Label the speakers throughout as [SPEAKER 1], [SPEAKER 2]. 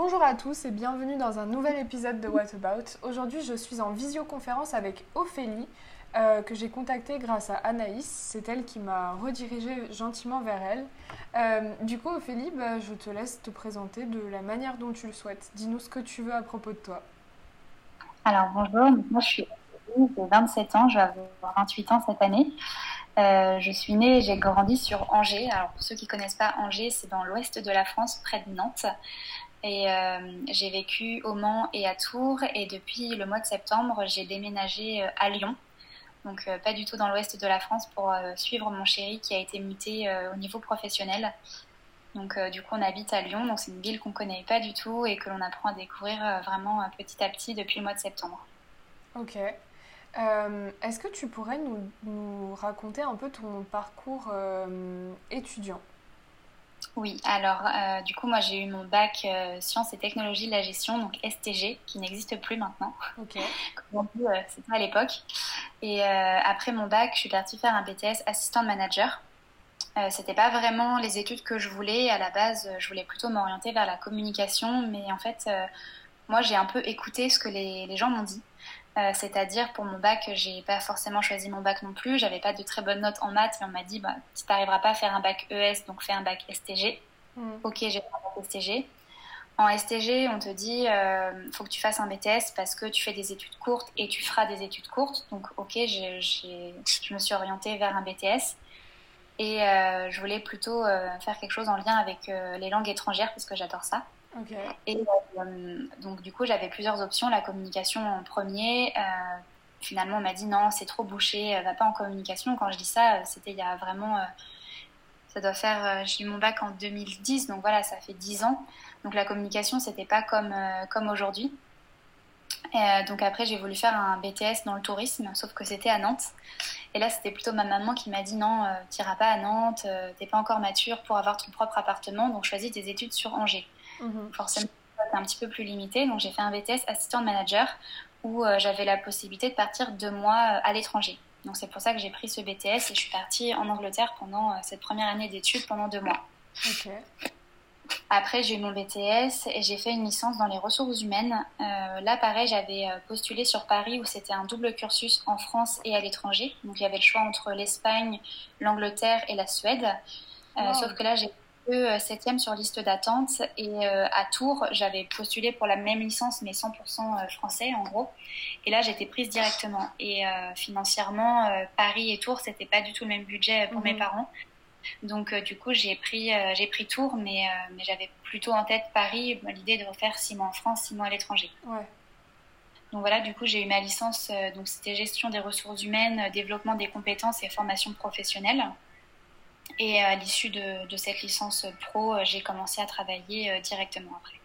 [SPEAKER 1] Bonjour à tous et bienvenue dans un nouvel épisode de What About. Aujourd'hui, je suis en visioconférence avec Ophélie, euh, que j'ai contactée grâce à Anaïs. C'est elle qui m'a redirigée gentiment vers elle. Euh, du coup, Ophélie, bah, je te laisse te présenter de la manière dont tu le souhaites. Dis-nous ce que tu veux à propos de toi.
[SPEAKER 2] Alors, bonjour, moi je suis Ophélie, j'ai 27 ans, je vais avoir 28 ans cette année. Euh, je suis née et j'ai grandi sur Angers. Alors, pour ceux qui ne connaissent pas Angers, c'est dans l'ouest de la France, près de Nantes. Et euh, j'ai vécu au Mans et à Tours. Et depuis le mois de septembre, j'ai déménagé euh, à Lyon. Donc euh, pas du tout dans l'ouest de la France pour suivre mon chéri qui a été muté au niveau professionnel. Donc du coup on habite à Lyon. Donc c'est une ville qu'on connaît pas du tout et que l'on apprend à découvrir vraiment petit à petit depuis le mois de septembre.
[SPEAKER 1] Ok. Est-ce que tu pourrais nous, nous, raconter un peu ton parcours étudiant?
[SPEAKER 2] Oui, alors euh, du coup, moi j'ai eu mon bac euh, sciences et technologies de la gestion, donc STG, qui n'existe plus maintenant. Ok. Comme on dit, euh, c'était à l'époque. Et après mon bac, je suis partie faire un BTS assistant manager. c'était pas vraiment les études que je voulais. À la base, je voulais plutôt m'orienter vers la communication, mais en fait, moi j'ai un peu écouté ce que les, les gens m'ont dit. Euh, c'est-à-dire pour mon bac, j'ai pas forcément choisi mon bac non plus. J'avais pas de très bonnes notes en maths, mais on m'a dit bah, tu n'arriveras pas à faire un bac ES, donc fais un bac STG. Mm. Ok, j'ai fait un bac STG. En STG, on te dit euh, faut que tu fasses un BTS parce que tu fais des études courtes et tu feras des études courtes. Donc ok, je me suis orientée vers un BTS. Et euh, je voulais plutôt faire quelque chose en lien avec les langues étrangères parce que j'adore ça. Et euh, donc, du coup, j'avais plusieurs options. La communication en premier. Euh, finalement, on m'a dit non, c'est trop bouché, euh, va pas en communication. Quand je dis ça, c'était il y a vraiment. ça doit faire. J'ai eu mon bac en 2010, donc voilà, ça fait 10 ans. Donc la communication, c'était pas comme, comme aujourd'hui. donc après, j'ai voulu faire un BTS dans le tourisme, sauf que c'était à Nantes. Et là, c'était plutôt ma maman qui m'a dit non, tu n'iras pas à Nantes, t'es pas encore mature pour avoir ton propre appartement, donc choisis tes études sur Angers. Mhm. Forcément, c'est un petit peu plus limité. Donc, j'ai fait un BTS assistant manager où euh, j'avais la possibilité de partir deux mois euh, à l'étranger. Donc, c'est pour ça que j'ai pris ce BTS et je suis partie en Angleterre pendant euh, cette première année d'études pendant deux mois. Après, j'ai eu mon BTS et j'ai fait une licence dans les ressources humaines. là, pareil, j'avais postulé sur Paris où c'était un double cursus en France et à l'étranger. Donc, il y avait le choix entre l'Espagne, l'Angleterre et la Suède. Sauf que là, j'ai euh, septième sur liste d'attente et euh, à Tours, j'avais postulé pour la même licence mais 100% euh, français en gros. Et là, j'étais prise directement. Et financièrement, Paris et Tours, c'était pas du tout le même budget pour mes mhm. parents. Donc du coup, j'ai pris j'ai pris Tours, mais mais j'avais plutôt en tête Paris, l'idée de refaire six mois en France, six mois à l'étranger. Ouais. Donc voilà, du coup, j'ai eu ma licence, donc c'était gestion des ressources humaines, développement des compétences et formation professionnelle. Et à l'issue de, cette licence pro, euh, j'ai commencé à travailler euh, directement après.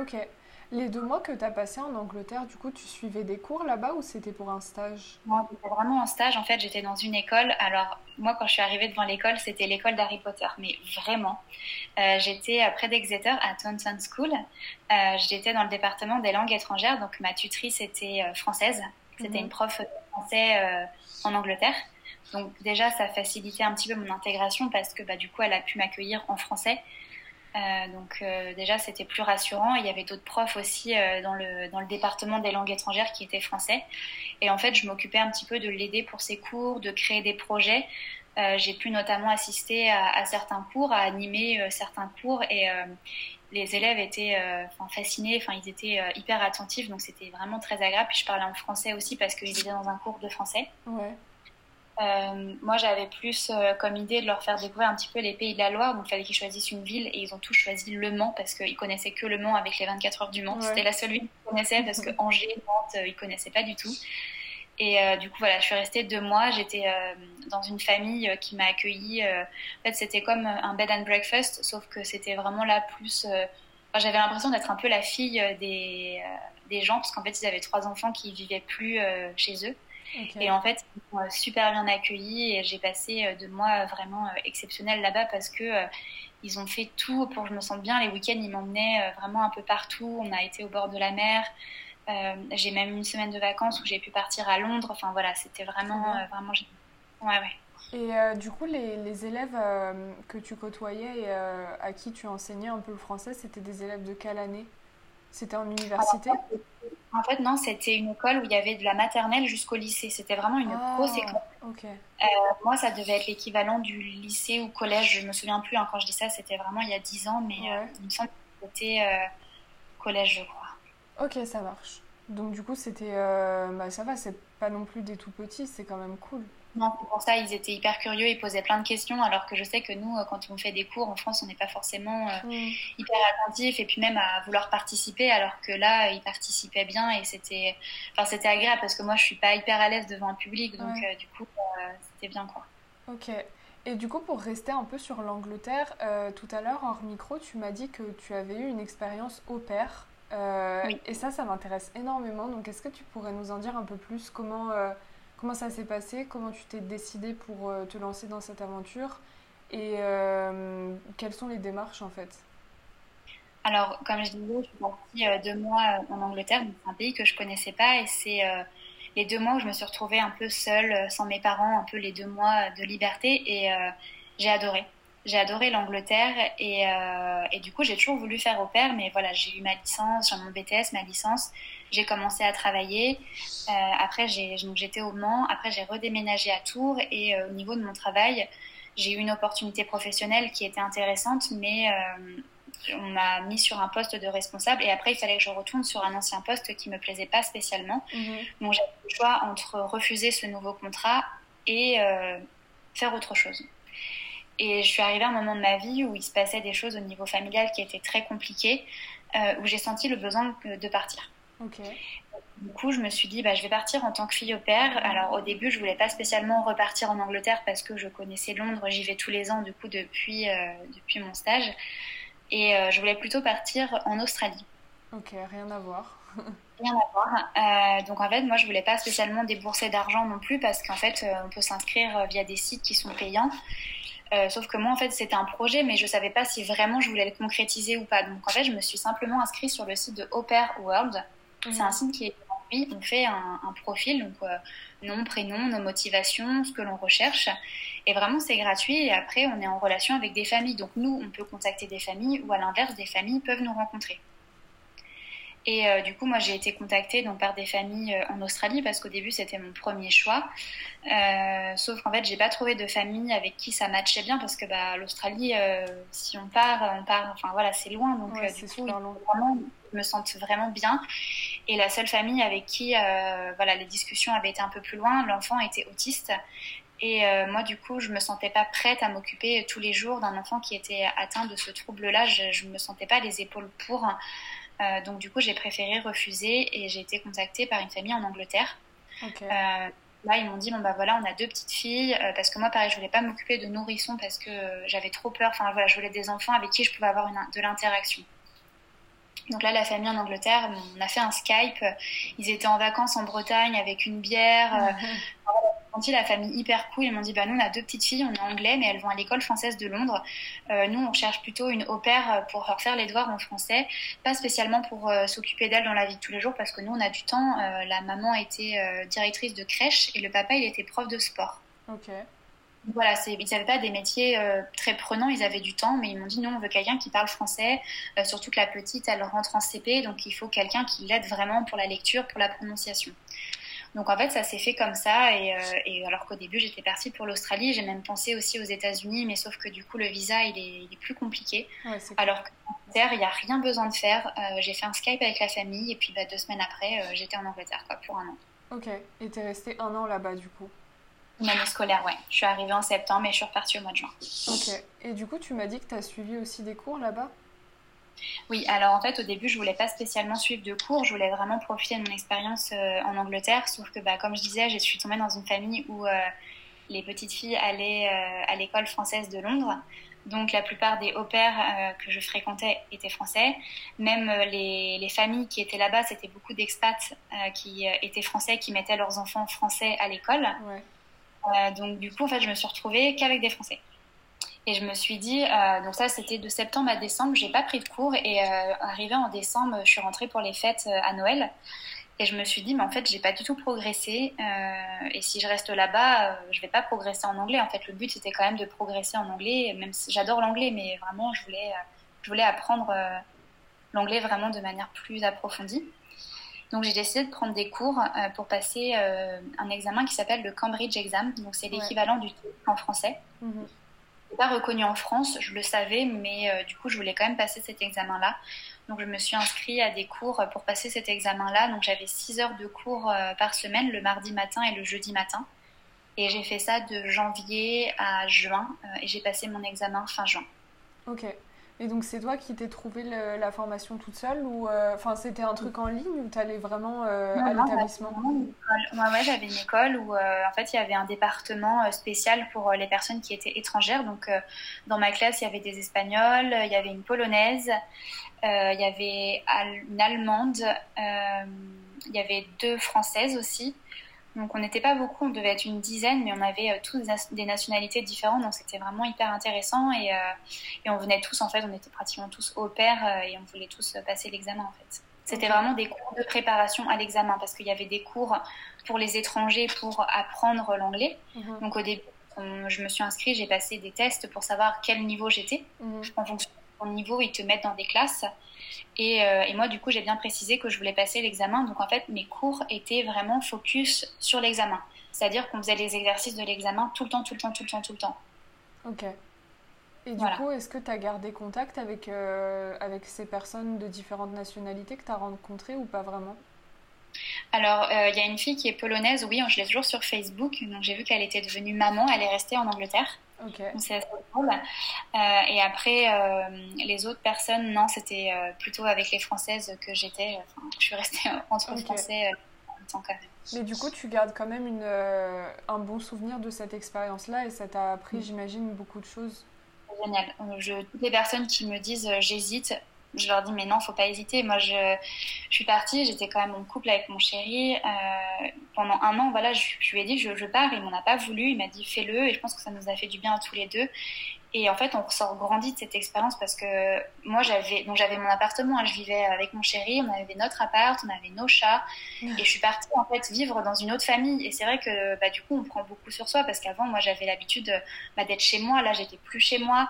[SPEAKER 1] Ok. Les deux mois que tu as passé en Angleterre, du coup, tu suivais des cours là-bas ou c'était pour un stage?
[SPEAKER 2] Moi, c'était vraiment un stage. En fait, j'étais dans une école. Alors, moi, quand je suis arrivée devant l'école, c'était l'école d'Harry Potter. Mais vraiment, euh, j'étais près d'Exeter à Taunton School. j'étais dans le département des langues étrangères. Donc, ma tutrice était française. C'était mhm. une prof de français en Angleterre. Donc déjà, ça facilitait un petit peu mon intégration parce que bah, du coup, elle a pu m'accueillir en français. Euh, donc euh, déjà, c'était plus rassurant. Il y avait d'autres profs aussi euh, dans, le, dans le département des langues étrangères qui étaient français. Et en fait, je m'occupais un petit peu de l'aider pour ses cours, de créer des projets. J'ai pu notamment assister à, certains cours, à animer certains cours et les élèves étaient fascinés, enfin ils étaient hyper attentifs, donc c'était vraiment très agréable. Puis je parlais en français aussi parce qu'ils étaient dans un cours de français. Ouais. Euh, moi, j'avais plus euh, comme idée de leur faire découvrir un petit peu les pays de la Loire. Donc, il fallait qu'ils choisissent une ville et ils ont tous choisi Le Mans parce qu'ils connaissaient que Le Mans avec les 24 heures du Mans. C'était la seule ville qu'ils connaissaient parce que Angers, Nantes, euh, ils connaissaient pas du tout. Et du coup, voilà, je suis restée deux mois. J'étais dans une famille qui m'a accueillie. en fait, c'était comme un bed and breakfast, sauf que c'était vraiment là plus. J'avais l'impression d'être un peu la fille des, des gens parce qu'en fait, ils avaient trois enfants qui vivaient plus chez eux. Et en fait, ils m'ont super bien accueilli et j'ai passé euh, deux mois vraiment euh, exceptionnels là-bas parce que euh, ils ont fait tout pour que je me sente bien. Les week-ends, ils m'emmenaient vraiment un peu partout. On a été au bord de la mer. j'ai même une semaine de vacances où j'ai pu partir à Londres. Enfin voilà, c'était vraiment, vraiment
[SPEAKER 1] Ouais, ouais. Et du coup, les, les élèves que tu côtoyais et à qui tu enseignais un peu le français, c'était des élèves de quelle année? C'était en université?
[SPEAKER 2] En fait, non, c'était une école où il y avait de la maternelle jusqu'au lycée. C'était vraiment une
[SPEAKER 1] Ah,
[SPEAKER 2] grosse école. Euh, moi, ça devait être l'équivalent du lycée ou collège. Je me souviens plus. hein, quand je dis ça, c'était vraiment il y a 10 ans, mais euh, il me semble que c'était euh, collège, je crois.
[SPEAKER 1] Ok, ça marche. Donc du coup, c'était... Bah ça va, c'est pas non plus des tout petits, c'est quand même cool.
[SPEAKER 2] Non, c'est pour ça, ils étaient hyper curieux, ils posaient plein de questions, alors que je sais que nous, euh, quand on fait des cours en France, on n'est pas forcément euh,
[SPEAKER 1] Mm.
[SPEAKER 2] hyper attentif et puis même à vouloir participer, alors que là, ils participaient bien et c'était, enfin, c'était agréable parce que moi, je suis pas hyper à l'aise devant un public, donc
[SPEAKER 1] Ouais.
[SPEAKER 2] euh, du coup, euh, c'était bien quoi.
[SPEAKER 1] Ok. Et du coup, pour rester un peu sur l'Angleterre, tout à l'heure, hors micro, tu m'as dit que tu avais eu une expérience au pair.
[SPEAKER 2] Oui.
[SPEAKER 1] Et ça, ça m'intéresse énormément. Donc, est-ce que tu pourrais nous en dire un peu plus? Comment, comment ça s'est passé, comment tu t'es décidé pour euh, te lancer dans cette aventure et euh, quelles sont les démarches en fait?
[SPEAKER 2] Alors, comme je disais, je suis partie euh, deux mois en Angleterre, donc un pays que je connaissais pas, et c'est les deux mois où je me suis retrouvée un peu seule, sans mes parents, un peu les deux mois de liberté, et j'ai adoré. J'ai adoré l'Angleterre, et, et du coup, j'ai toujours voulu faire au pair, mais voilà, j'ai eu ma licence, j'ai mon BTS, ma licence, j'ai commencé à travailler, euh, après j'étais au Mans, après j'ai redéménagé à Tours, et euh, au niveau de mon travail, j'ai eu une opportunité professionnelle qui était intéressante, mais euh, on m'a mis sur un poste de responsable et après il fallait que je retourne sur un ancien poste qui me plaisait pas spécialement.
[SPEAKER 1] Mhm.
[SPEAKER 2] Donc j'avais le choix entre refuser ce nouveau contrat et euh, faire autre chose. Et je suis arrivée à un moment de ma vie où il se passait des choses au niveau familial qui étaient très compliquées, euh, où j'ai senti le besoin de partir. Du coup, je me suis dit, bah, je vais partir en tant que fille au pair. Alors, au début, je voulais pas spécialement repartir en Angleterre parce que je connaissais Londres. J'y vais tous les ans, du coup, depuis, euh, depuis mon stage. Et euh, je voulais plutôt partir en Australie.
[SPEAKER 1] Ok, rien à voir.
[SPEAKER 2] Rien à voir. Euh, donc, en fait, moi, je voulais pas spécialement débourser d'argent non plus parce qu'en fait, on peut s'inscrire via des sites qui sont payants. Euh, sauf que moi, en fait, c'était un projet, mais je savais pas si vraiment je voulais le concrétiser ou pas. Donc, en fait, je me suis simplement inscrite sur le site de Au Pair World. C'est un site qui est gratuit. On fait un, un profil, donc euh, nom, prénom, nos motivations, ce que l'on recherche. Et vraiment, c'est gratuit. Et après, on est en relation avec des familles. Donc nous, on peut contacter des familles ou à l'inverse, des familles peuvent nous rencontrer. Et euh, du coup, moi, j'ai été contactée donc, par des familles euh, en Australie parce qu'au début, c'était mon premier choix. Euh, sauf qu'en fait, j'ai pas trouvé de famille avec qui ça matchait bien parce que bah, l'Australie, si on part, on part. Enfin voilà, c'est loin. Donc
[SPEAKER 1] Ouais,
[SPEAKER 2] du coup, il faut vraiment me sente vraiment bien. Et la seule famille avec qui euh, voilà, les discussions avaient été un peu plus loin, l'enfant était autiste. Et euh, moi, du coup, je me sentais pas prête à m'occuper tous les jours d'un enfant qui était atteint de ce trouble-là. Je, je me sentais pas les épaules pour. Euh, donc, du coup, j'ai préféré refuser et j'ai été contactée par une famille en Angleterre. Là, ils m'ont dit bon bah voilà, on a deux petites filles parce que moi, pareil, je voulais pas m'occuper de nourrissons parce que j'avais trop peur. Enfin voilà, je voulais des enfants avec qui je pouvais avoir une, de l'interaction. Donc là, la famille en Angleterre, on a fait un Skype. Ils étaient en vacances en Bretagne avec une bière. Ils m'ont dit la famille hyper cool. Ils m'ont dit bah nous on a deux petites filles, on est anglais, mais elles vont à l'école française de Londres. Euh, nous on cherche plutôt une au pair pour leur faire les devoirs en français, pas spécialement pour euh, s'occuper d'elles dans la vie de tous les jours parce que nous on a du temps. Euh, la maman était directrice de crèche et le papa il était prof de sport.
[SPEAKER 1] Ok.
[SPEAKER 2] Voilà, c'est- ils n'avaient pas des métiers euh, très prenants, ils avaient du temps, mais ils m'ont dit non, on veut quelqu'un qui parle français, euh, surtout que la petite, elle rentre en CP, donc il faut quelqu'un qui l'aide vraiment pour la lecture, pour la prononciation. Donc en fait, ça s'est fait comme ça, et, euh, et alors qu'au début, j'étais partie pour l'Australie, j'ai même pensé aussi aux États-Unis, mais sauf que du coup, le visa, il est, il est plus compliqué.
[SPEAKER 1] Ouais,
[SPEAKER 2] Alors qu'en Angleterre, il n'y a rien besoin de faire. J'ai fait un Skype avec la famille, et puis bah, deux semaines après, j'étais en Angleterre quoi, pour un an.
[SPEAKER 1] Ok. Et t'es resté un an là-bas du coup?
[SPEAKER 2] Une année scolaire, ouais. Je suis arrivée en septembre, et je suis repartie au mois de juin.
[SPEAKER 1] Ok. Et du coup, tu m'as dit que t'as suivi aussi des cours là-bas?
[SPEAKER 2] Oui, alors en fait au début je voulais pas spécialement suivre de cours, je voulais vraiment profiter de mon expérience euh, en Angleterre, sauf que bah, comme je disais, je suis tombée dans une famille où euh, les petites filles allaient euh, à l'école française de Londres, donc la plupart des au pairs que je fréquentais étaient français, même les, les familles qui étaient là-bas, c'était beaucoup d'expats qui étaient français, qui mettaient leurs enfants français à l'école,
[SPEAKER 1] Ouais.
[SPEAKER 2] Euh, donc du coup en fait je me suis retrouvée qu'avec des français. Et je me suis dit, euh, donc ça c'était de septembre à décembre, j'ai pas pris de cours et euh, arrivé en décembre, je suis rentrée pour les fêtes euh, à Noël et je me suis dit, mais en fait j'ai pas du tout progressé et si je reste là-bas, je vais pas progresser en anglais. En fait le but c'était quand même de progresser en anglais, même si j'adore l'anglais, mais vraiment je voulais, je voulais apprendre l'anglais vraiment de manière plus approfondie. Donc j'ai décidé de prendre des cours euh, pour passer euh, un examen qui s'appelle le Cambridge Exam. Donc c'est l'équivalent du TOEIC en français. Mm pas reconnu en France, je le savais, mais euh, du coup je voulais quand même passer cet examen-là. Donc je me suis inscrite à des cours pour passer cet examen-là. Donc j'avais 6 heures de cours par semaine, le mardi matin et le jeudi matin. Et j'ai fait ça de janvier à juin et j'ai passé mon examen fin juin.
[SPEAKER 1] Ok. Et donc c'est toi qui t'es trouvé la formation toute seule ou euh, enfin c'était un truc en ligne ou t'allais vraiment euh, à l'établissement
[SPEAKER 2] Moi ouais, j'avais une école où euh, en fait il y avait un département spécial pour les personnes qui étaient étrangères. Donc dans ma classe il y avait des Espagnols, il y avait une Polonaise, il y avait une Allemande, il y avait deux Françaises aussi. Donc on n'était pas beaucoup, on devait être une dizaine, mais on avait euh, tous des nationalités différentes, donc c'était vraiment hyper intéressant et, euh, et, on venait tous en fait, on était pratiquement tous au pair euh, et on voulait tous passer l'examen en fait. C'était vraiment des cours de préparation à l'examen parce qu'il y avait des cours pour les étrangers pour apprendre l'anglais. Mhm. Donc au début, je me suis inscrite, j'ai passé des tests pour savoir quel niveau j'étais. Mhm. En fonction de mon niveau, ils te mettent dans des classes. Euh, et, moi, du coup, j'ai bien précisé que je voulais passer l'examen. Donc, en fait, mes cours étaient vraiment focus sur l'examen. C'est-à-dire qu'on faisait les exercices de l'examen tout le temps, tout le temps, tout le temps, tout le temps.
[SPEAKER 1] Ok. Et du coup, est-ce que tu as gardé contact avec, euh, avec ces personnes de différentes nationalités que tu as rencontrées ou pas vraiment?
[SPEAKER 2] Alors, euh, il y a une fille qui est polonaise, oui, je l'ai toujours sur Facebook, donc j'ai vu qu'elle était devenue maman, elle est restée en Angleterre. C'est assez drôle. Euh, et après, euh, les autres personnes, non, c'était euh, plutôt avec les Françaises que j'étais. Enfin, je suis restée entre Français en tant que.
[SPEAKER 1] Mais du coup, tu gardes quand même une, un bon souvenir de cette expérience-là et ça t'a appris, mm. j'imagine, beaucoup de choses.
[SPEAKER 2] Génial. Je, toutes les personnes qui me disent j'hésite, je leur dis mais non, faut pas hésiter. Moi, je, je suis partie, j'étais quand même en couple avec mon chéri euh, pendant un an. Voilà, je, lui ai dit je, je pars, il m'en a pas voulu, il m'a dit fais-le et je pense que ça nous a fait du bien à tous les deux. Et en fait, on ressort grandi de cette expérience parce que moi, j'avais donc j'avais mon appartement, hein, je vivais avec mon chéri, on avait notre appart, on avait nos chats, et je suis partie en fait vivre dans une autre famille. Et c'est vrai que bah, du coup, on prend beaucoup sur soi parce qu'avant, moi, j'avais l'habitude bah, d'être chez moi. Là, j'étais plus chez moi.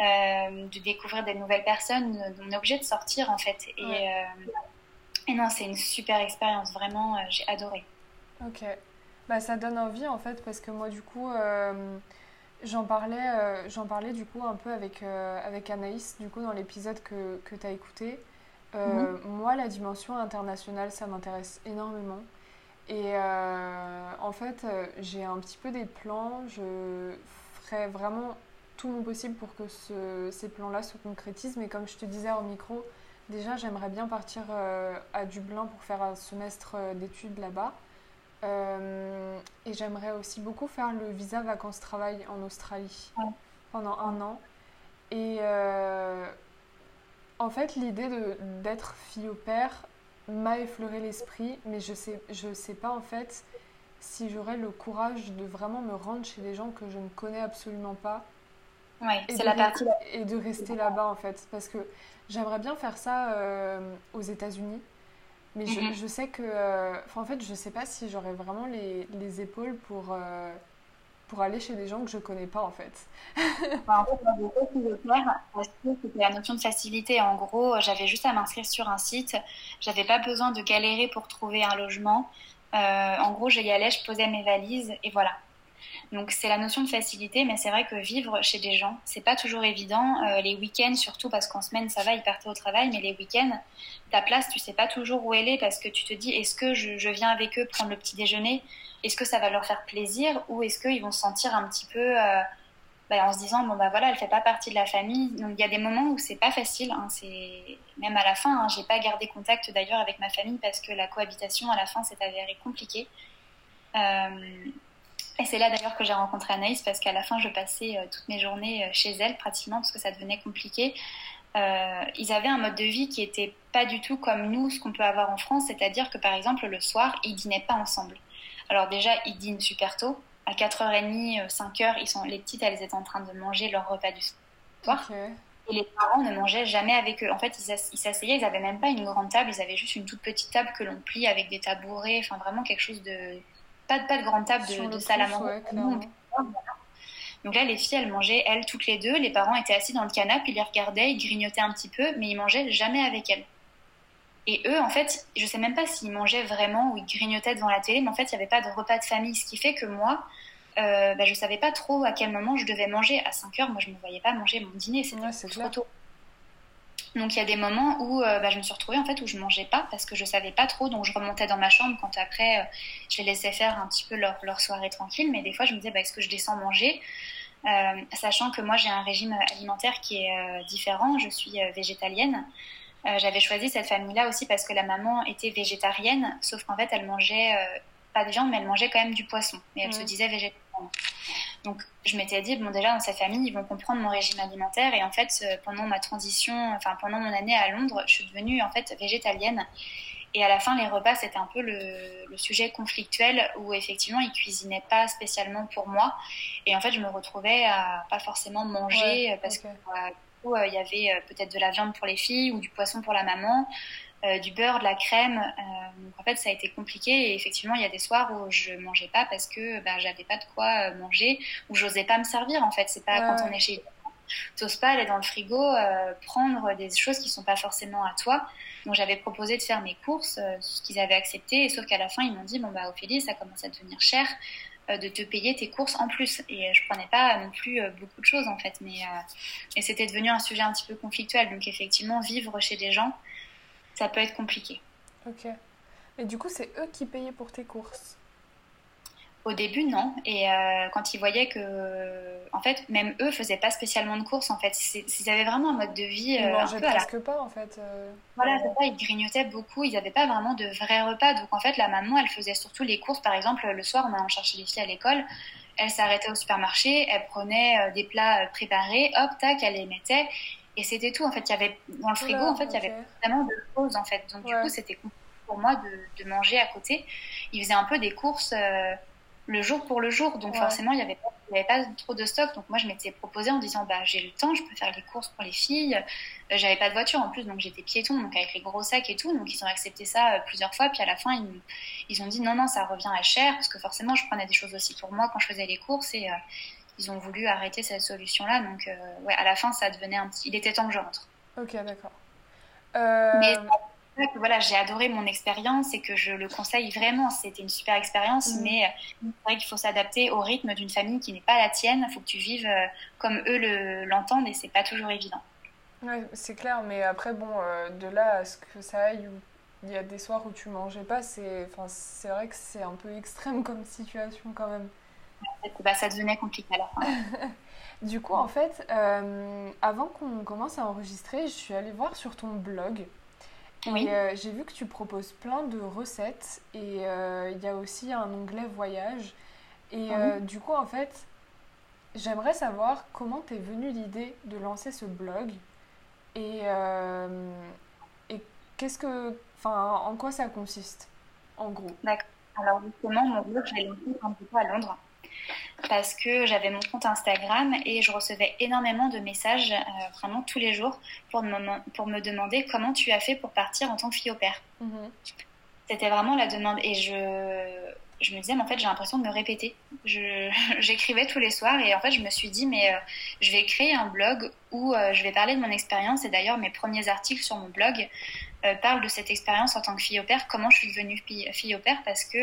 [SPEAKER 2] Euh, de découvrir des nouvelles personnes. On est obligé de sortir en fait. Et, euh, et non, c'est une super expérience, vraiment, euh, j'ai adoré.
[SPEAKER 1] Ok, bah, ça donne envie en fait parce que moi du coup j'en parlais, j'en parlais du coup un peu avec, avec Anaïs du coup dans l'épisode que, que tu as écouté. Mhm. Moi la dimension internationale ça m'intéresse énormément. Et en fait, j'ai un petit peu des plans. Je ferais vraiment tout mon possible pour que ces plans-là se concrétisent. Mais comme je te disais au micro, déjà j'aimerais bien partir euh, à Dublin pour faire un semestre euh, d'études là-bas. Euh, et j'aimerais aussi beaucoup faire le visa vacances-travail en Australie pendant un an. Et en fait, l'idée d'être fille au père m'a effleuré l'esprit, mais je sais, je sais pas en fait si j'aurais le courage de vraiment me rendre chez des gens que je ne connais absolument pas
[SPEAKER 2] c'est la partie.
[SPEAKER 1] Et de rester là-bas, en fait. Parce que j'aimerais bien faire ça euh, aux États-Unis. Mais je, mhm. je, sais que. Euh, en fait, je sais pas si j'aurais vraiment les, les, épaules pour, euh, pour aller chez des gens que je connais pas, en fait.
[SPEAKER 2] en fait, c'était la notion de facilité. En gros, j'avais juste à m'inscrire sur un site. J'avais pas besoin de galérer pour trouver un logement. en gros, j'y allais, je posais mes valises et voilà. Donc c'est la notion de facilité, mais c'est vrai que vivre chez des gens, c'est pas toujours évident. Euh, les week-ends, surtout parce qu'en semaine ça va, ils partent au travail, mais les week-ends, ta place, tu sais pas toujours où elle est parce que tu te dis est-ce que je, viens avec eux prendre le petit déjeuner? Est-ce que ça va leur faire plaisir ou est-ce qu'ils vont se sentir un petit peu euh, bah, en se disant bon bah voilà, elle fait pas partie de la famille. Donc il y a des moments où c'est pas facile. Hein, c'est même à la fin, hein, j'ai pas gardé contact d'ailleurs avec ma famille parce que la cohabitation à la fin s'est avérée compliquée. Euh, et c'est là d'ailleurs que j'ai rencontré Anaïs parce qu'à la fin, je passais euh, toutes mes journées euh, chez elle pratiquement parce que ça devenait compliqué. Euh, ils avaient un mode de vie qui était pas du tout comme nous, ce qu'on peut avoir en France, c'est-à-dire que par exemple le soir, ils dînaient pas ensemble. Alors déjà, ils dînent super tôt. À 4h30, 5h, ils sont, les petites, elles étaient en train de manger leur repas du soir. Et les parents ne mangeaient jamais avec eux. En fait, ils s'asseyaient, ils n'avaient même pas une grande table, ils avaient juste une toute petite table que l'on plie avec des tabourets, enfin vraiment quelque chose de pas, pas de grande table de, salle à manger. Donc Donc là, les filles, elles mangeaient, elles, toutes les deux. Les parents étaient assis dans le canapé, ils les regardaient, ils grignotaient un petit peu, mais ils mangeaient jamais avec elles. Et eux, en fait, je sais même pas s'ils mangeaient vraiment ou ils grignotaient devant la télé, mais en fait, il n'y avait pas de repas de famille. Ce qui fait que moi, euh, bah, je savais pas trop à quel moment je devais manger. À 5 heures, moi, je ne me voyais pas manger mon dîner, c'était trop tôt. Donc il y a des moments où euh, bah, je me suis retrouvée en fait où je mangeais pas parce que je savais pas trop, donc je remontais dans ma chambre quand après euh, je les laissais faire un petit peu leur, leur soirée tranquille, mais des fois je me disais bah, est-ce que je descends manger, euh, sachant que moi j'ai un régime alimentaire qui est différent, je suis végétalienne. J'avais choisi cette famille-là aussi parce que la maman était végétarienne, sauf qu'en fait elle mangeait pas de viande, mais elle mangeait quand même du poisson, mais elle se mmh. disait végétarienne. Donc je m'étais dit, bon déjà dans cette famille, ils vont comprendre mon régime alimentaire. Et en fait, euh, pendant ma transition, enfin pendant mon année à Londres, je suis devenue en fait végétalienne. Et à la fin, les repas, c'était un peu le, sujet conflictuel où effectivement, ils cuisinaient pas spécialement pour moi. Et en fait, je me retrouvais à pas forcément manger parce que euh, il y avait euh, peut-être de la viande pour les filles ou du poisson pour la maman. Euh, du beurre, de la crème. Euh, donc en fait, ça a été compliqué. Et effectivement, il y a des soirs où je mangeais pas parce que bah, j'avais pas de quoi euh, manger ou j'osais pas me servir. En fait, c'est pas quand on est chez t'oses pas aller dans le frigo prendre des choses qui sont pas forcément à toi. Donc j'avais proposé de faire mes courses, ce qu'ils avaient accepté, et sauf qu'à la fin ils m'ont dit bon bah Ophélie ça commence à devenir cher de te payer tes courses en plus et je prenais pas non plus beaucoup de choses en fait mais et c'était devenu un sujet un petit peu conflictuel donc effectivement vivre chez des gens ça peut être compliqué.
[SPEAKER 1] Ok. Et du coup, c'est eux qui payaient pour tes courses?
[SPEAKER 2] Au début, non. Et euh, quand ils voyaient que, en fait, même eux faisaient pas spécialement de courses. En fait, ils avaient vraiment un mode de vie.
[SPEAKER 1] Ils euh, mangeaient presque pas, en fait.
[SPEAKER 2] Euh. Voilà, c'est ça. Ils grignotaient beaucoup. Ils n'avaient pas vraiment de vrais repas. Donc, en fait, la maman, elle faisait surtout les courses. Par exemple, le soir, on allant chercher les filles à l'école. Elle s'arrêtait au supermarché, elle prenait des plats préparés, hop, tac, elle les mettait et c'était tout. En fait, il y avait dans le frigo, en fait, il y avait vraiment de choses en fait. Donc du coup, c'était compliqué pour moi de, de, manger à côté. Il faisait un peu des courses euh, le jour pour le jour, donc forcément, il n'y avait, pas, avait pas trop de stock. Donc moi, je m'étais proposé en disant, bah j'ai le temps, je peux faire les courses pour les filles. Euh, j'avais pas de voiture en plus, donc j'étais piéton, donc avec les gros sacs et tout. Donc ils ont accepté ça euh, plusieurs fois. Puis à la fin, ils, ils, ont dit non non, ça revient à cher parce que forcément, je prenais des choses aussi pour moi quand je faisais les courses et ils ont voulu arrêter cette solution-là. Donc, euh, ouais, à la fin, ça devenait un petit. Il était temps que je rentre.
[SPEAKER 1] Ok, d'accord.
[SPEAKER 2] Euh... Mais voilà, j'ai adoré mon expérience et que je le conseille vraiment. C'était une super expérience, mm. mais c'est vrai qu'il faut s'adapter au rythme d'une famille qui n'est pas la tienne. Il faut que tu vives euh, comme eux l'entendent et c'est pas toujours évident.
[SPEAKER 1] Ouais, c'est clair, mais après, bon, euh, de là à ce que ça aille, il y a des soirs où tu mangeais pas, c'est vrai que c'est un peu extrême comme situation quand même.
[SPEAKER 2] Bah, ça devenait compliqué à la fin.
[SPEAKER 1] du coup, en fait, euh, avant qu'on commence à enregistrer, je suis allée voir sur ton blog. Et euh, j'ai vu que tu proposes plein de recettes et euh, il y a aussi un onglet voyage. Et du coup, en fait, j'aimerais savoir comment t'es venue l'idée de lancer ce blog et, et qu'est-ce que, enfin, en quoi ça consiste, en gros?
[SPEAKER 2] D'accord. Alors justement, mon blog, je l'ai lancé un peu à Londres parce que j'avais mon compte Instagram et je recevais énormément de messages euh, vraiment tous les jours pour me, pour me demander comment tu as fait pour partir en tant que fille au père. Mhm. C'était vraiment la demande et je, je me disais, mais en fait, j'ai l'impression de me répéter. J'écrivais tous les soirs et en fait, je me suis dit, mais euh, je vais créer un blog où euh, je vais parler de mon expérience et d'ailleurs, mes premiers articles sur mon blog parlent de cette expérience en tant que fille au père, comment je suis devenue fille, fille au père parce que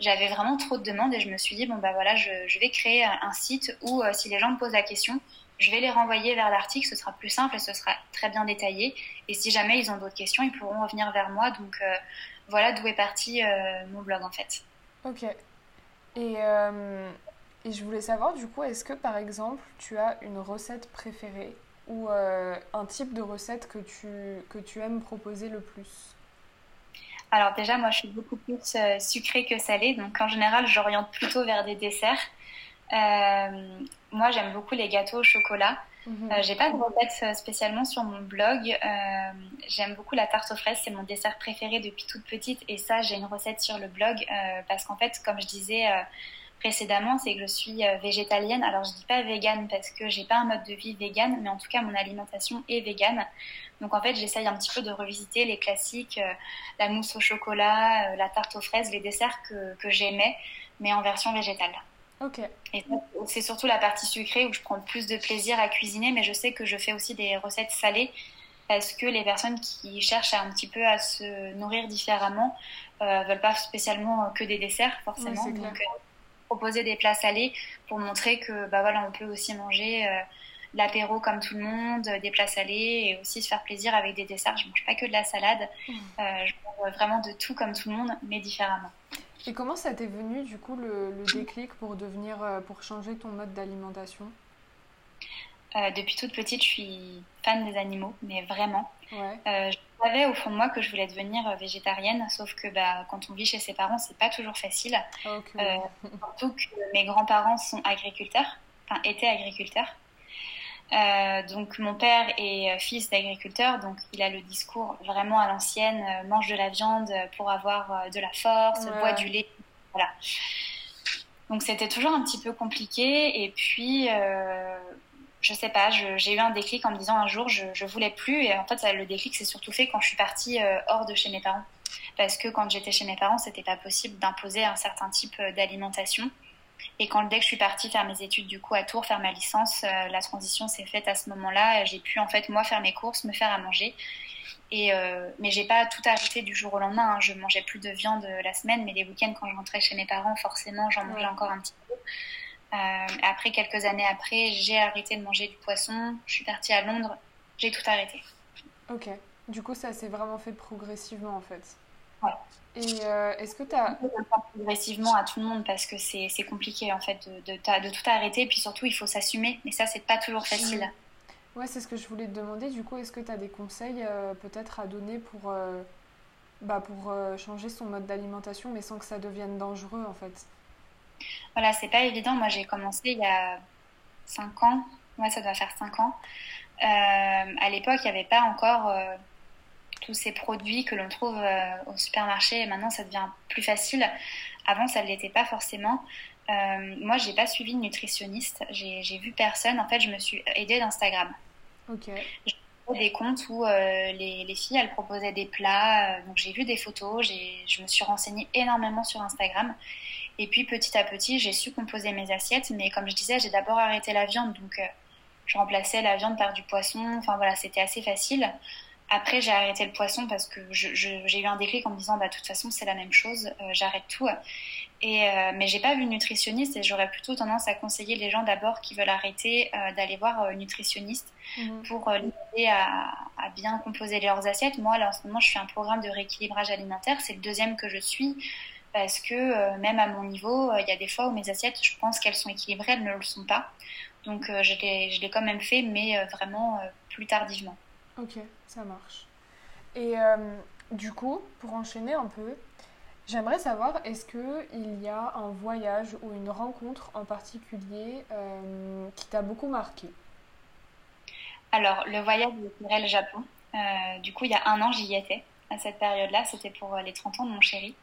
[SPEAKER 2] j'avais vraiment trop de demandes et je me suis dit, bon, bah voilà, je, vais créer un site où euh, si les gens me posent la question, je vais les renvoyer vers l'article, ce sera plus simple et ce sera très bien détaillé. Et si jamais ils ont d'autres questions, ils pourront revenir vers moi. Donc euh, voilà d'où est parti euh, mon blog en fait.
[SPEAKER 1] Ok. Et, et, je voulais savoir du coup, est-ce que par exemple tu as une recette préférée ou un type de recette que tu, que tu aimes proposer le plus?
[SPEAKER 2] Alors déjà, moi, je suis beaucoup plus euh, sucrée que salée, donc en général, j'oriente plutôt vers des desserts. Euh, moi, j'aime beaucoup les gâteaux au chocolat. Mhm. Euh, j'ai pas de recette spécialement sur mon blog. j'aime beaucoup la tarte aux fraises, c'est mon dessert préféré depuis toute petite, et ça, j'ai une recette sur le blog parce qu'en fait, comme je disais précédemment, c'est que je suis végétalienne. Alors, je dis pas végane parce que j'ai pas un mode de vie végane, mais en tout cas, mon alimentation est végane. Donc en fait, j'essaye un petit peu de revisiter les classiques, euh, la mousse au chocolat, euh, la tarte aux fraises, les desserts que, que j'aimais, mais en version végétale.
[SPEAKER 1] Ok.
[SPEAKER 2] Et c'est surtout la partie sucrée où je prends plus de plaisir à cuisiner, mais je sais que je fais aussi des recettes salées parce que les personnes qui cherchent un petit peu à se nourrir différemment euh, veulent pas spécialement que des desserts forcément. Donc euh, proposer des plats salés pour montrer que bah voilà on peut aussi manger euh, l'apéro comme tout le monde, des plats salés et aussi se faire plaisir avec des desserts. Je mange pas que de la salade, mmh. euh, je mange vraiment de tout comme tout le monde, mais différemment.
[SPEAKER 1] Et comment ça t'est venu du coup le, le, déclic pour devenir, pour changer ton mode d'alimentation?
[SPEAKER 2] Euh, depuis toute petite, je suis fan des animaux, mais vraiment.
[SPEAKER 1] Ouais.
[SPEAKER 2] Euh, je savais au fond de moi que je voulais devenir euh, végétarienne, sauf que bah, quand on vit chez ses parents, c'est pas toujours facile.
[SPEAKER 1] Okay.
[SPEAKER 2] Euh, surtout que mes grands-parents sont agriculteurs, enfin étaient agriculteurs. Donc mon père est fils d'agriculteur, donc il a le discours vraiment à l'ancienne, mange de la viande pour avoir de la force,
[SPEAKER 1] Ouais.
[SPEAKER 2] bois du lait, voilà. Donc c'était toujours un petit peu compliqué et puis je sais pas, j'ai eu un déclic en me disant un jour je, je voulais plus. Et en fait ça, le déclic s'est surtout fait quand je suis partie euh, hors de chez mes parents. Parce que quand j'étais chez mes parents c'était pas possible d'imposer un certain type euh, d'alimentation. Et quand dès que je suis partie faire mes études du coup à Tours faire ma licence euh, la transition s'est faite à ce moment-là. J'ai pu en fait moi faire mes courses me faire à manger. Et euh, mais j'ai pas tout arrêté du jour au lendemain hein. je mangeais plus de viande la semaine mais les week-ends quand je rentrais chez mes parents forcément j'en mangeais encore un petit peu après quelques années après, j'ai arrêté de manger du poisson. Je suis partie à Londres. J'ai tout arrêté.
[SPEAKER 1] Ok. Du coup, ça s'est vraiment fait progressivement en fait.
[SPEAKER 2] Ouais.
[SPEAKER 1] Et euh, est-ce que tu as.
[SPEAKER 2] Progressivement à tout le monde parce que c'est compliqué en fait de, de, tout arrêter. Puis surtout, il faut s'assumer. Mais ça, c'est pas toujours facile.
[SPEAKER 1] Ouais, c'est ce que je voulais te demander. Du coup, est-ce que tu as des conseils euh, peut-être à donner pour, euh, bah, pour euh, changer son mode d'alimentation mais sans que ça devienne dangereux en fait?
[SPEAKER 2] Voilà, c'est pas évident. Moi, j'ai commencé il y a 5 ans. Ouais, ça doit faire 5 ans. Euh, à l'époque, il n'y avait pas encore euh, tous ces produits que l'on trouve euh, au supermarché. Et maintenant, ça devient plus facile. Avant, ça ne l'était pas forcément. Euh, moi, j'ai pas suivi de nutritionniste. J'ai vu personne. En fait, je me suis aidée d'Instagram.
[SPEAKER 1] Ok.
[SPEAKER 2] des comptes où euh, les, les filles elles proposaient des plats euh, donc j'ai vu des photos j'ai je me suis renseignée énormément sur Instagram et puis petit à petit j'ai su composer mes assiettes mais comme je disais j'ai d'abord arrêté la viande donc euh, je remplaçais la viande par du poisson enfin voilà c'était assez facile après j'ai arrêté le poisson parce que j'ai eu un déclic en me disant bah de toute façon c'est la même chose euh, j'arrête tout et euh, mais j'ai pas vu nutritionniste et j'aurais plutôt tendance à conseiller les gens d'abord qui veulent arrêter euh, d'aller voir euh, nutritionniste
[SPEAKER 1] Mhm.
[SPEAKER 2] pour les aider à, à bien composer leurs assiettes. Moi, là, en ce moment, je fais un programme de rééquilibrage alimentaire. C'est le deuxième que je suis parce que euh, même à mon niveau, euh, il y a des fois où mes assiettes, je pense qu'elles sont équilibrées, elles ne le sont pas. Donc, euh, je l'ai quand même fait, mais vraiment plus tardivement.
[SPEAKER 1] Ok, ça marche. Et du coup, pour enchaîner un peu, j'aimerais savoir, est-ce qu'il y a un voyage ou une rencontre en particulier euh, qui t'a beaucoup marqué?
[SPEAKER 2] Alors, le voyage, je dirais le Japon. Euh, du coup, il y a un an, j'y étais. À cette période-là, c'était pour les 30 ans de mon chéri.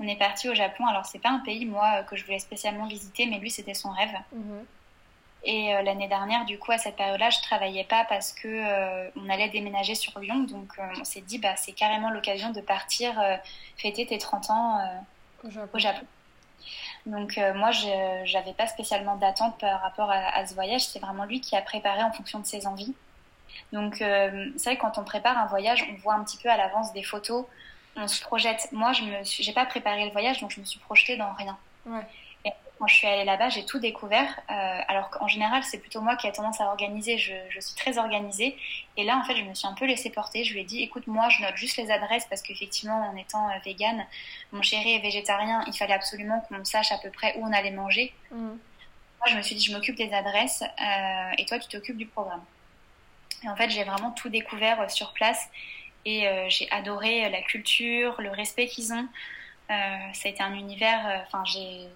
[SPEAKER 2] On est parti au Japon. Alors, c'est pas un pays, moi, euh, que je voulais spécialement visiter, mais lui, c'était son rêve.
[SPEAKER 1] Mhm.
[SPEAKER 2] Et euh, l'année dernière, du coup, à cette période-là, je travaillais pas parce que euh, on allait déménager sur Lyon. Donc, euh, on s'est dit, bah, c'est carrément l'occasion de partir fêter tes 30 ans
[SPEAKER 1] Au Japon.
[SPEAKER 2] au Japon. Donc, moi, je n'avais pas spécialement d'attente par rapport à, à ce voyage. C'est vraiment lui qui a préparé en fonction de ses envies. Donc, c'est vrai que quand on prépare un voyage, on voit un petit peu à l'avance des photos. On se projette. Moi, je me suis, j'ai pas préparé le voyage, donc je me suis projetée dans rien.
[SPEAKER 1] Ouais.
[SPEAKER 2] Quand je suis allée là-bas, j'ai tout découvert. euh, alors qu'en général, c'est plutôt moi qui ai tendance à organiser. Je, je suis très organisée. Et là, en fait, je me suis un peu laissée porter. Je lui ai dit, écoute, moi, je note juste les adresses parce qu'effectivement, en étant euh, végane, mon chéri est végétarien. Il fallait absolument qu'on sache à peu près où on allait manger.
[SPEAKER 1] Mhm.
[SPEAKER 2] Moi, je me suis dit, je m'occupe des adresses euh, et toi, tu t'occupes du programme. Et en fait, j'ai vraiment tout découvert euh, sur place et euh, j'ai adoré euh, la culture, le respect qu'ils ont. Euh, ça a été un univers. Enfin, j'ai.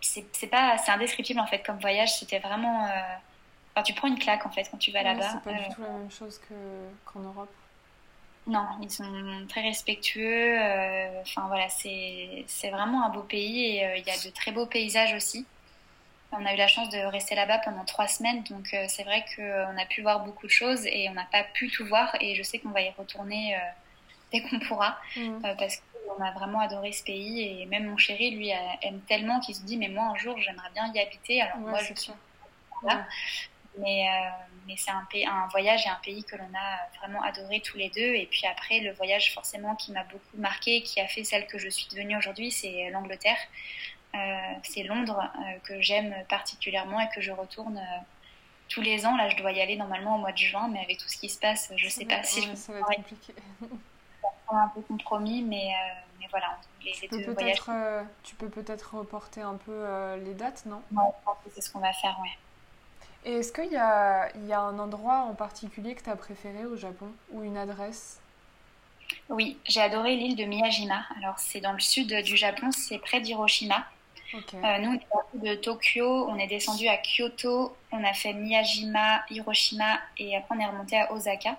[SPEAKER 2] C'est pas, c'est indescriptible en fait comme voyage. C'était vraiment. Enfin, tu prends une claque en fait quand tu vas
[SPEAKER 1] Ouais,
[SPEAKER 2] là-bas.
[SPEAKER 1] c'est pas du tout la même chose que, qu'en Europe.
[SPEAKER 2] non, ils sont très respectueux. euh, Enfin voilà, c'est vraiment un beau pays et euh, il y a de très beaux paysages aussi. On a eu la chance de rester là-bas pendant trois semaines, donc euh, c'est vrai qu'on a pu voir beaucoup de choses et on n'a pas pu tout voir. Et je sais qu'on va y retourner euh, dès qu'on pourra euh, parce qu'on on a vraiment adoré ce pays et même mon chéri, lui, aime tellement qu'il se dit mais moi un jour j'aimerais bien y habiter. Alors moi je suis là, mais, euh, mais c'est un, un voyage et un pays que l'on a vraiment adoré tous les deux. Et puis après, le voyage forcément qui m'a beaucoup marqué, qui a fait celle que je suis devenue aujourd'hui, c'est l'Angleterre. Euh, c'est Londres euh, que j'aime particulièrement et que je retourne tous les ans. Là, je dois y aller normalement au mois de juin, mais avec tout ce qui se passe, je ne sais pas si je
[SPEAKER 1] ça va être compliqué.
[SPEAKER 2] un peu compromis, mais, mais voilà. Les,
[SPEAKER 1] tu, peux peut-être, tu peux peut-être reporter un peu les dates, non?
[SPEAKER 2] Ouais, que c'est ce qu'on va faire, ouais.
[SPEAKER 1] Et est-ce qu'il y a, il y a un endroit en particulier que tu as préféré au Japon ou une adresse?
[SPEAKER 2] Oui, j'ai adoré l'île de Miyajima. Alors, c'est dans le sud du Japon, c'est près d'Hiroshima. Euh, nous, on est parti de Tokyo, on est descendu à Kyoto, on a fait Miyajima, Hiroshima et après on est remonté à Osaka.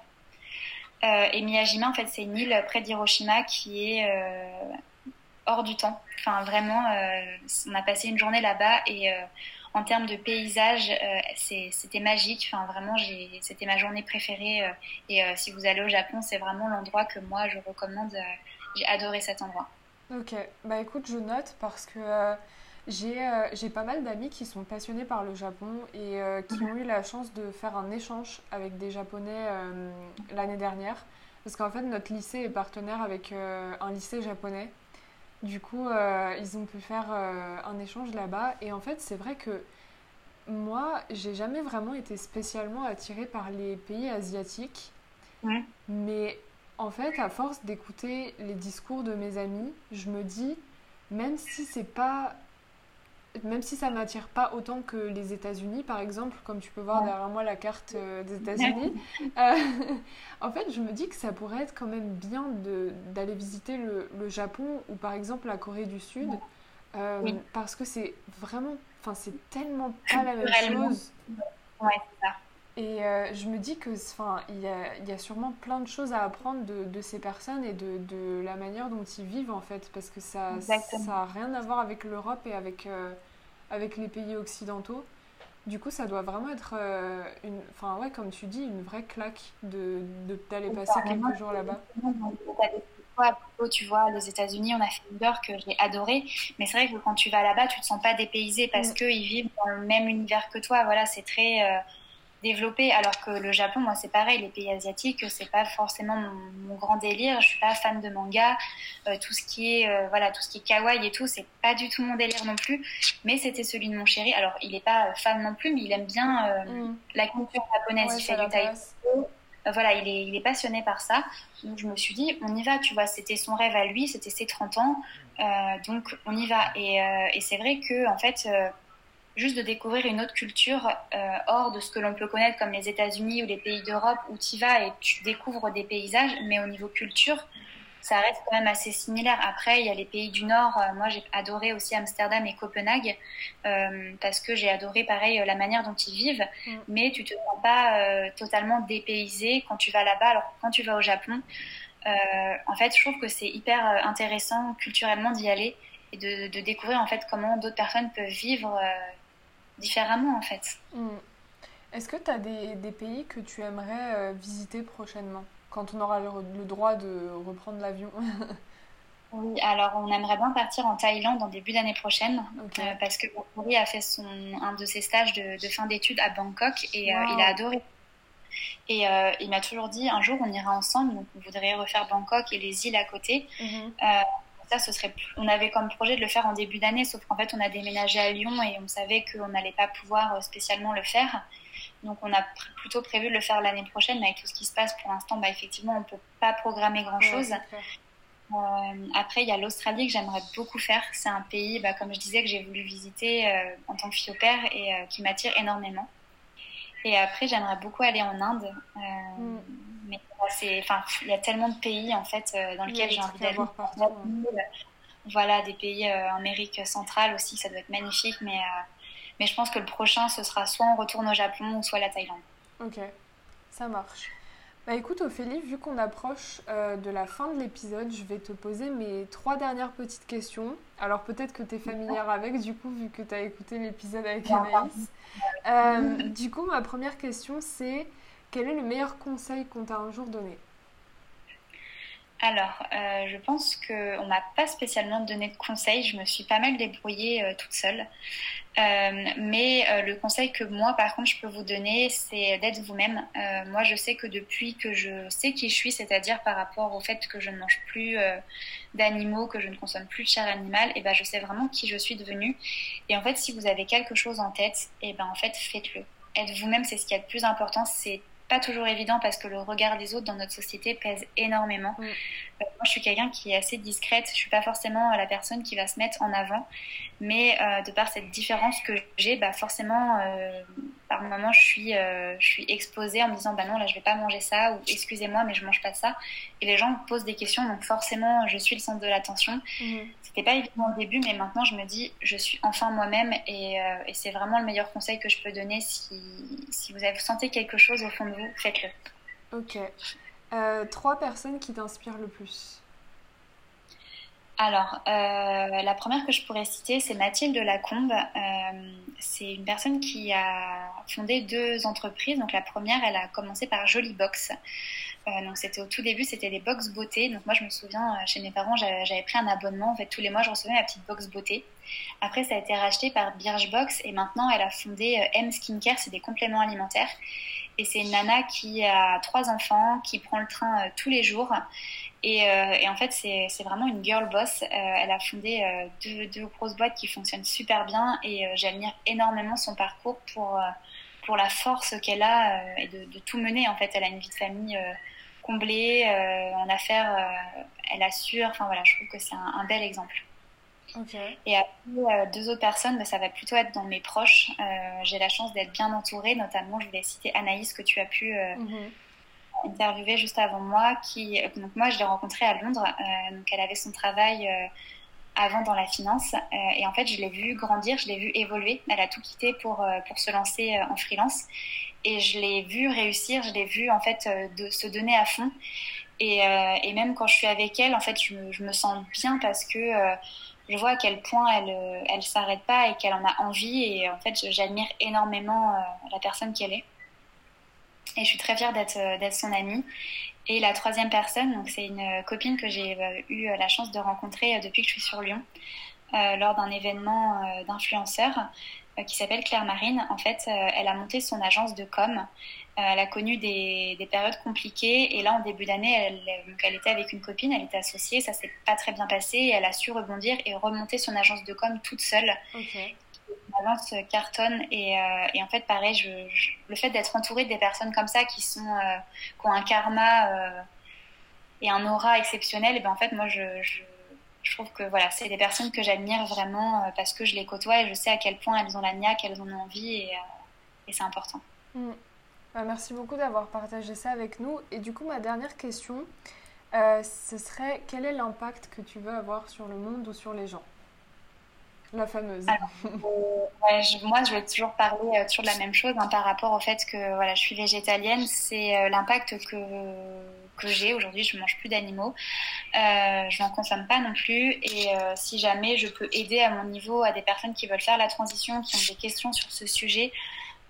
[SPEAKER 2] Euh, et Miyajima, en fait, c'est une île près d'Hiroshima qui est euh, hors du temps. Enfin, vraiment, on a passé une journée là-bas et en termes de paysage, c'était magique. Enfin, vraiment, c'était ma journée préférée. Et si vous allez au Japon, c'est vraiment l'endroit que moi, je recommande. j'ai adoré cet endroit.
[SPEAKER 1] Ok, bah écoute, je note parce que j'ai pas mal d'amis qui sont passionnés par le Japon et qui ont eu la chance de faire un échange avec des Japonais l'année dernière. Parce qu'en fait, notre lycée est partenaire avec un lycée japonais. Du coup, euh, ils ont pu faire euh, un échange là-bas. Et en fait, c'est vrai que moi, j'ai jamais vraiment été spécialement attirée par les pays asiatiques. Mais en fait, à force d'écouter les discours de mes amis, je me dis, même si c'est pas même si ça m'attire pas autant que les États-Unis, par exemple, comme tu peux voir derrière moi la carte euh, des États-Unis, euh, en fait, je me dis que ça pourrait être quand même bien d'aller visiter le, Japon ou par exemple la Corée du Sud, euh, parce que c'est vraiment, enfin, c'est tellement pas la même chose.
[SPEAKER 2] Ouais, c'est ça.
[SPEAKER 1] Et je me dis que, enfin, il y a, y a, sûrement plein de choses à apprendre de, de ces personnes et de, de, la manière dont ils vivent en fait, parce que ça, ça a rien à voir avec l'Europe et avec avec les pays occidentaux. Du coup, ça doit vraiment être, euh, une, enfin ouais, comme tu dis, une vraie claque de d'aller passer quelques jours là-bas.
[SPEAKER 2] Tu vois, les États-Unis, on a fait New York, j'ai adoré. Mais c'est vrai que quand tu vas là-bas, tu te sens pas dépaysé parce mm. qu'ils vivent dans le même univers que toi. Voilà, c'est très, Alors que le Japon, moi, c'est pareil. Les pays asiatiques, c'est pas forcément mon, grand délire. Je suis pas fan de manga. Euh, tout ce qui est, euh, voilà, tout ce qui est kawaii et tout, c'est pas du tout mon délire non plus. Mais c'était celui de mon chéri. Alors, il est pas fan non plus, mais il aime bien euh, mm. la culture japonaise. il fait du taekwondo. Voilà, il est, il est passionné par ça. Donc, je me suis dit, on y va, tu vois. C'était son rêve à lui, c'était ses 30 ans. donc, on y va. Et, et c'est vrai que, en fait, juste de découvrir une autre culture euh, hors de ce que l'on peut connaître comme les États-Unis ou les pays d'Europe où tu vas et tu découvres des paysages, mais au niveau culture, ça reste quand même assez similaire. Après, il y a les pays du Nord. Euh, moi, j'ai adoré aussi Amsterdam et Copenhague euh, parce que j'ai adoré, pareil, la manière dont ils vivent. Mm. Mais tu te sens pas totalement dépaysé quand tu vas là-bas. Alors, quand tu vas au Japon, en fait, je trouve que c'est hyper intéressant culturellement d'y aller et de, de, découvrir en fait comment d'autres personnes peuvent vivre différemment en fait. Hmm.
[SPEAKER 1] Est-ce que tu as des, des, pays que tu aimerais euh, visiter prochainement, quand on aura le, droit de reprendre l'avion
[SPEAKER 2] Oui, alors on aimerait bien partir en Thaïlande en début d'année prochaine, euh, parce que Maurice a fait son, un de ses stages de, de fin d'études à Bangkok et euh, il a adoré. Et il m'a toujours dit un jour on ira ensemble, donc on voudrait refaire Bangkok et les îles à côté. Mhm ça, ce serait, on avait comme projet de le faire en début d'année, sauf qu'en fait, on a déménagé à Lyon et on savait qu'on n'allait pas pouvoir euh, spécialement le faire. Donc, on a plutôt prévu de le faire l'année prochaine, mais avec tout ce qui se passe pour l'instant, bah, effectivement, on ne peut pas programmer grand-chose. Euh, après, il y a l'Australie que j'aimerais beaucoup faire. C'est un pays, bah, comme je disais, que j'ai voulu visiter euh, en tant que fille au père et qui m'attire énormément. Et après, j'aimerais beaucoup aller en Inde. Mm mais c'est, enfin, il y a tellement de pays en fait euh, dans lesquels j'ai envie d'aller. Voilà, des pays euh, en Amérique centrale aussi, ça doit être magnifique, mais euh, mais je pense que le prochain, ce sera soit on retourne au Japon ou soit la Thaïlande.
[SPEAKER 1] Ok, ça marche. Bah écoute Ophélie, vu qu'on approche de la fin de l'épisode, je vais te poser mes trois dernières petites questions. Alors peut-être que tu es familière avec, du coup, vu que tu as écouté l'épisode avec Anaïs. du coup, ma première question, c'est quel est le meilleur conseil qu'on t'a un jour donné
[SPEAKER 2] alors, euh, je pense qu'on m'a pas spécialement donné de conseils. Je me suis pas mal débrouillée euh, toute seule. Euh, mais le conseil que moi, par contre, je peux vous donner, c'est d'être vous-même. moi, je sais que depuis que je sais qui je suis, c'est-à-dire par rapport au fait que je ne mange plus d'animaux, que je ne consomme plus de chair animale, et eh ben, je sais vraiment qui je suis devenue. Et en fait, si vous avez quelque chose en tête, et eh ben, en fait, faites-le. Être vous-même, c'est ce qui est le plus important. Pas toujours évident parce que le regard des autres dans notre société pèse énormément. Mm. Euh, moi, je suis quelqu'un qui est assez discrète. Je suis pas forcément la personne qui va se mettre en avant, mais euh, de par cette différence que j'ai, bah forcément, euh, par moment, je suis, je suis exposée en me disant, bah non, là, je vais pas manger ça, ou excusez-moi, mais je mange pas ça. Et les gens me posent des questions, donc forcément, je suis le centre de l'attention. Mm. C'était pas évident au début, mais maintenant, je me dis, je suis enfin moi-même, et, et c'est vraiment le meilleur conseil que je peux donner si, si vous, avez, vous sentez quelque chose au fond de faites-le.
[SPEAKER 1] Ok. Euh, trois personnes qui t'inspirent le plus
[SPEAKER 2] alors, euh, la première que je pourrais citer, c'est Mathilde Lacombe. Euh, c'est une personne qui a fondé deux entreprises. Donc, la première, elle a commencé par Jolie Box. donc, c'était au tout début, c'était des box beauté. Donc, moi, je me souviens, chez mes parents, j'avais pris un abonnement. En fait, tous les mois, je recevais ma petite box beauté. Après, ça a été racheté par Birchbox et maintenant, elle a fondé M Skincare. C'est des compléments alimentaires. Et c'est une nana qui a trois enfants, qui prend le train euh, tous les jours. Et, euh, et en fait, c'est vraiment une girl boss. Euh, elle a fondé deux, deux, grosses boîtes qui fonctionnent super bien et j'admire énormément son parcours pour, pour la force qu'elle a et de, de, tout mener. En fait, elle a une vie de famille comblée en affaires, elle assure. Enfin voilà, je trouve que c'est un, un bel exemple. Et après, euh, deux autres personnes, bah, ça va plutôt être dans mes proches. Euh, j'ai la chance d'être bien entourée, notamment, je voulais citer Anaïs que tu as pu euh, mhm. Interviewer juste avant moi. Qui, donc moi, je l'ai rencontrée à Londres. donc elle avait son travail avant dans la finance. et en fait, je l'ai vue grandir, je l'ai vue évoluer. Elle a tout quitté pour, pour se lancer en freelance. Et je l'ai vue réussir, je l'ai vue en fait de se donner à fond. Et, et, même quand je suis avec elle, en fait, je me, je me sens bien parce que je vois à quel point elle euh, elle s'arrête pas et qu'elle en a envie et en fait j'admire énormément euh, la personne qu'elle est et je suis très fière d'être euh, d'être son amie. Et la troisième personne donc c'est une copine que j'ai eu la chance de rencontrer depuis que je suis sur Lyon lors d'un événement d'influenceurs qui s'appelle Claire Marine. En fait elle a monté son agence de com. Euh, elle a connu des, des, périodes compliquées. Et là en début d'année, elle, elle, était avec une copine, elle était associée, ça s'est pas très bien passé et elle a su rebondir et remonter son agence de com toute seule. L'agence cartonne et, euh, et, en fait pareil, le fait d'être entourée des personnes comme ça qui sont euh, qui ont un karma euh, et un aura exceptionnel, et ben en fait moi je, trouve que voilà c'est des personnes que j'admire vraiment parce que je les côtoie et je sais à quel point elles ont la niaque, elles ont envie et, c'est important.
[SPEAKER 1] Mm. Bah, merci beaucoup d'avoir partagé ça avec nous. Et du coup, ma dernière question, ce serait quel est l'impact que tu veux avoir sur le monde ou sur les gens? La fameuse.
[SPEAKER 2] Euh, moi, je vais toujours parler euh, sur la même chose hein, par rapport au fait que voilà, je suis végétalienne. C'est l'impact que, que j'ai. Aujourd'hui, je ne mange plus d'animaux. je n'en consomme pas non plus. Et si jamais je peux aider à mon niveau à des personnes qui veulent faire la transition, qui ont des questions sur ce sujet,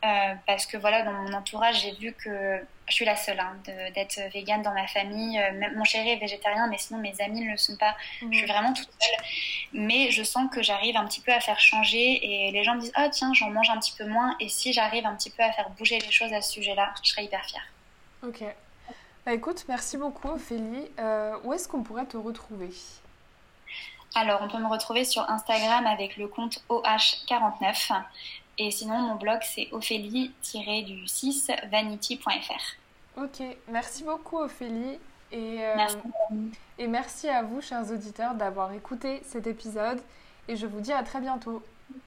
[SPEAKER 2] euh, parce que voilà, dans mon entourage, j'ai vu que je suis la seule hein, d'être végane dans ma famille. Euh, même mon chéri est végétarien, mais sinon mes amis ne le sont pas. Je suis mhm. vraiment toute seule. Mais je sens que j'arrive un petit peu à faire changer et les gens me disent Ah, tiens, j'en mange un petit peu moins. Et si j'arrive un petit peu à faire bouger les choses à ce sujet-là, je serais hyper fière.
[SPEAKER 1] Ok. Bah, écoute, merci beaucoup, Ophélie. Euh, où est-ce qu'on pourrait te retrouver?
[SPEAKER 2] Alors, on peut me retrouver sur Instagram avec le compte OH49. Et sinon, mon blog, c'est ophélie-du6vanity.fr.
[SPEAKER 1] Ok, merci beaucoup Ophélie. Et,
[SPEAKER 2] euh, merci.
[SPEAKER 1] et merci à vous, chers auditeurs, d'avoir écouté cet épisode. Et je vous dis à très bientôt.